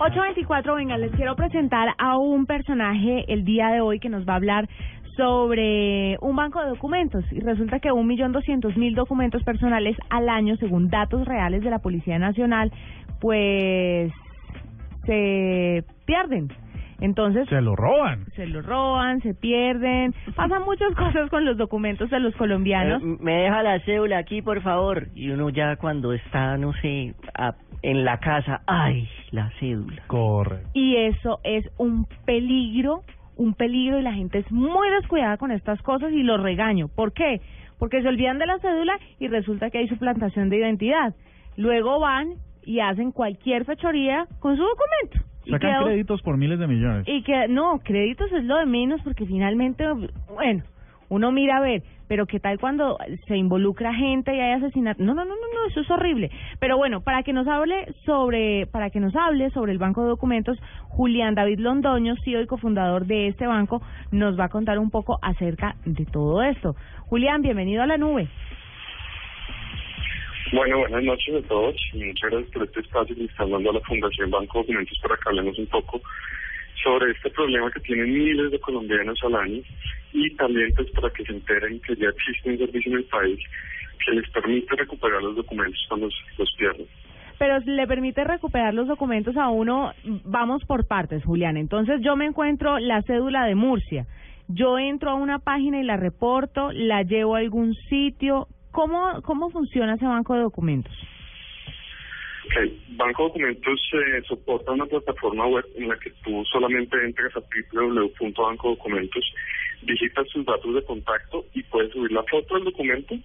824, venga, les quiero presentar a un personaje el día de hoy que nos va a hablar sobre un banco de documentos y resulta que un millón doscientos mil documentos personales al año, según datos reales de la Policía Nacional, pues se pierden. Entonces Se lo roban. se lo roban, se pierden, pasan muchas cosas con los documentos de los colombianos. Eh, me deja la cédula aquí, por favor. Y uno ya cuando está, no sé, a- en la casa, ay, la cédula. Correcto. y eso es un peligro, un peligro y la gente es muy descuidada con estas cosas y los regaño. ¿Por qué? Porque se olvidan de la cédula y resulta que hay suplantación de identidad. Luego van y hacen cualquier fechoría con su documento. Y Sacan créditos por miles de millones. y que no, créditos es lo de menos porque finalmente, bueno, uno mira a ver, pero qué tal cuando se involucra gente y hay asesinato. No, no, no, no, no, eso es horrible. Pero bueno, para que nos hable sobre, para que nos hable sobre el banco de documentos, Julián David Londoño, CEO y cofundador de este banco, nos va a contar un poco acerca de todo esto. Julián, bienvenido a la nube. Bueno, buenas noches a todos muchas gracias por este espacio que están dando a la Fundación Banco Documentos para que hablemos un poco sobre este problema que tienen miles de colombianos al año y también pues para que se enteren que ya existe un servicio en el país que les permite recuperar los documentos cuando los, pierden. pero le permite recuperar los documentos a uno, vamos por partes, Julián. Entonces yo me encuentro la cédula de Murcia, yo entro a una página y la reporto, la llevo a algún sitio. ¿Cómo, cómo funciona ese banco de documentos? Ok, Banco Documentos eh, soporta una plataforma web en la que tú solamente entras a www.bancodocumentos, digitas tus datos de contacto y puedes subir la foto del documento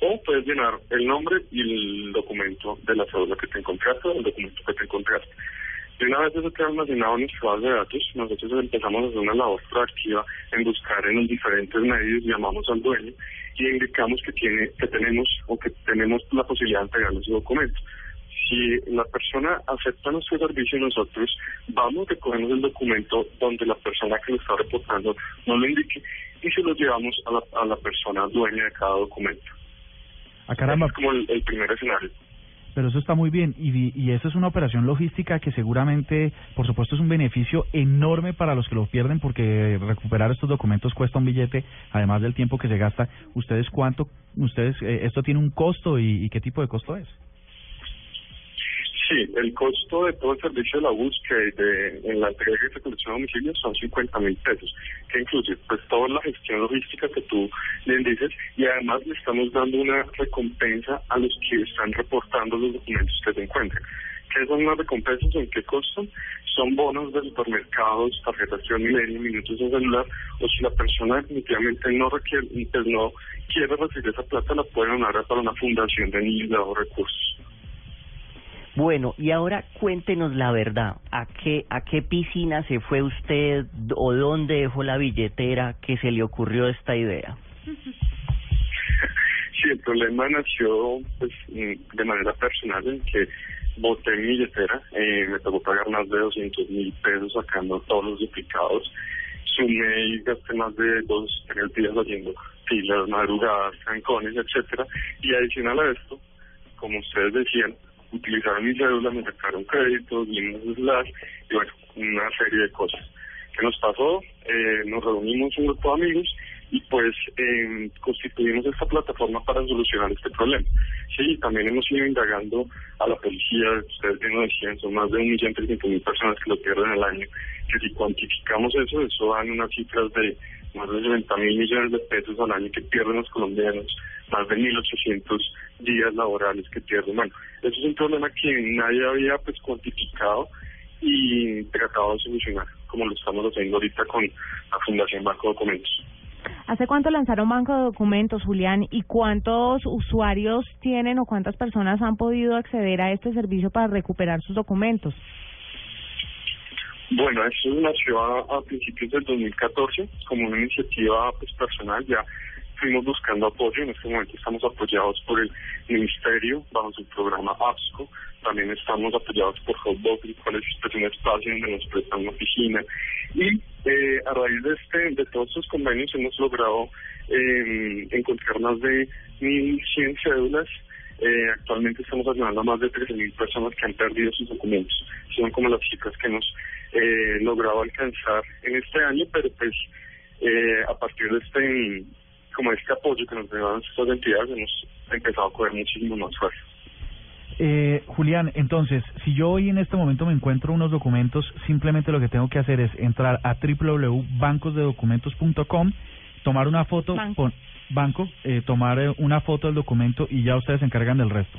o puedes llenar el nombre y el documento de la cédula que te encontraste o el documento que te encontraste. Y una vez eso queda almacenado en nuestra base de datos, nosotros empezamos a hacer una labor proactiva en buscar en los diferentes medios, llamamos al dueño y indicamos que tiene, que tenemos o que tenemos la posibilidad de entregarle su documento. Si la persona acepta nuestro servicio, nosotros vamos, recogemos el documento donde la persona que lo está reportando nos lo indique y se lo llevamos a la, a la persona dueña de cada documento. Ah, caramba, Es como el, el primer escenario. pero eso está muy bien. Y, y eso es una operación logística que seguramente, por supuesto, es un beneficio enorme para los que lo pierden porque recuperar estos documentos cuesta un billete, además del tiempo que se gasta. ¿Ustedes cuánto? ¿Ustedes, eh, esto tiene un costo y, y qué tipo de costo es? Sí, el costo de todo el servicio de la búsqueda y de en la entrega y recolección a domicilio son 50 mil pesos, que incluye pues toda la gestión logística que tú bien dices y además le estamos dando una recompensa a los que están reportando los documentos que se encuentren. ¿Qué son las recompensas? ¿En qué costan? Son bonos de supermercados, tarjetas de milenio, minutos de celular, o si la persona definitivamente no requiere, pues no quiere recibir esa plata, la puede donar para una fundación de niños de bajos recursos. Bueno, y ahora cuéntenos la verdad. ¿A qué, ¿A qué piscina se fue usted o dónde dejó la billetera que se le ocurrió esta idea? Sí, el problema nació pues mm, de manera personal en que boté mi billetera, eh, me tocó pagar más de 200 mil pesos sacando todos los duplicados, sumé y gasté más de dos, tres días haciendo filas, madrugadas, trancones, etcétera, y adicional a esto, como ustedes decían, utilizaron mi cédula, me sacaron créditos, de celular, y bueno, una serie de cosas. ¿Qué nos pasó? Eh, nos reunimos un grupo de amigos y pues eh, constituimos esta plataforma para solucionar este problema. Sí, también hemos ido indagando a la policía, ustedes bien lo decían, son más de un millón trescientos mil personas que lo pierden al año, que si cuantificamos eso, eso dan unas cifras de más de 90 mil millones de pesos al año que pierden los colombianos, más de 1.800 días laborales que pierden. Bueno, eso es un problema que nadie había pues cuantificado y tratado de solucionar, como lo estamos haciendo ahorita con la Fundación Banco Documentos. ¿Hace cuánto lanzaron banco de documentos, Julián? ¿Y cuántos usuarios tienen o cuántas personas han podido acceder a este servicio para recuperar sus documentos? Bueno, eso nació a, a principios del 2014 como una iniciativa pues, personal. Ya fuimos buscando apoyo. En este momento estamos apoyados por el Ministerio bajo su programa APSCO. También estamos apoyados por Hotbox, el cual es un espacio donde nos prestan una oficina. Y eh, a raíz de este de todos estos convenios hemos logrado eh, encontrar más de 1.100 cédulas eh, actualmente estamos ayudando a más de 13.000 personas que han perdido sus documentos. Son como las cifras que hemos eh, logrado alcanzar en este año, pero pues eh, a partir de este como este apoyo que nos dan estas entidades hemos empezado a coger muchísimo más fuerza. Eh, Julián, entonces, si yo hoy en este momento me encuentro unos documentos, simplemente lo que tengo que hacer es entrar a www.bancosdedocumentos.com, tomar una foto, Banco. banco, eh, tomar eh, una foto del documento y ya ustedes se encargan del resto.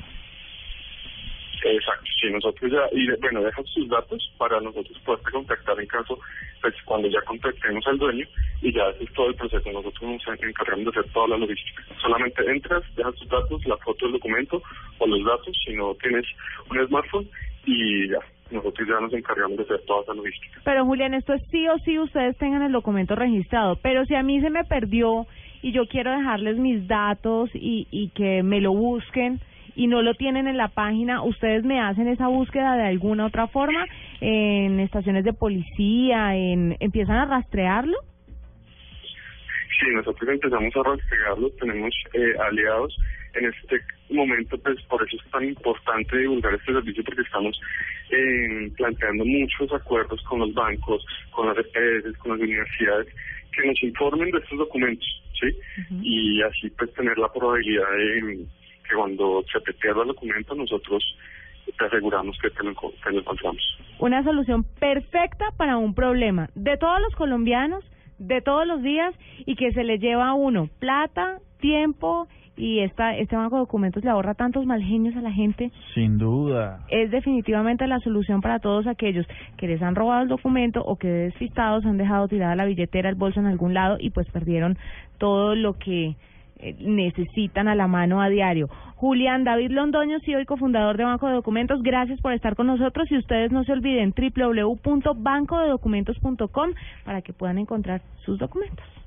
Exacto, sí, nosotros ya, y bueno, dejan sus datos para nosotros poderte contactar en caso, pues cuando ya contactemos al dueño y ya es todo el proceso, nosotros nos encargamos de hacer toda la logística. Solamente entras, dejas tus datos, la foto del documento o los datos, si no tienes un smartphone y ya, nosotros ya nos encargamos de hacer toda esa logística. Pero Julián, esto es sí o sí ustedes tengan el documento registrado. Pero si a mí se me perdió y yo quiero dejarles mis datos y, y que me lo busquen y no lo tienen en la página, ¿ustedes me hacen esa búsqueda de alguna otra forma? ¿En estaciones de policía? en ¿Empiezan a rastrearlo? Sí, nosotros empezamos a rastrearlo, tenemos eh, aliados. En este momento, pues por eso es tan importante divulgar este servicio, porque estamos eh, planteando muchos acuerdos con los bancos, con las EPS, con las universidades, que nos informen de estos documentos, ¿sí? Y así pues tener la probabilidad de que cuando se te pierda el documento, nosotros te aseguramos que te lo, te lo encontramos. Una solución perfecta para un problema de todos los colombianos, de todos los días y que se le lleva a uno plata, tiempo y esta, este banco de documentos le ahorra tantos mal genios a la gente. Sin duda. Es definitivamente la solución para todos aquellos que les han robado el documento o que despistados han dejado tirada la billetera, el bolso en algún lado y pues perdieron todo lo que necesitan a la mano a diario. Julián David Londoño, CEO y cofundador de Banco de Documentos, gracias por estar con nosotros y ustedes no se olviden www.bancodedocumentos.com para que puedan encontrar sus documentos.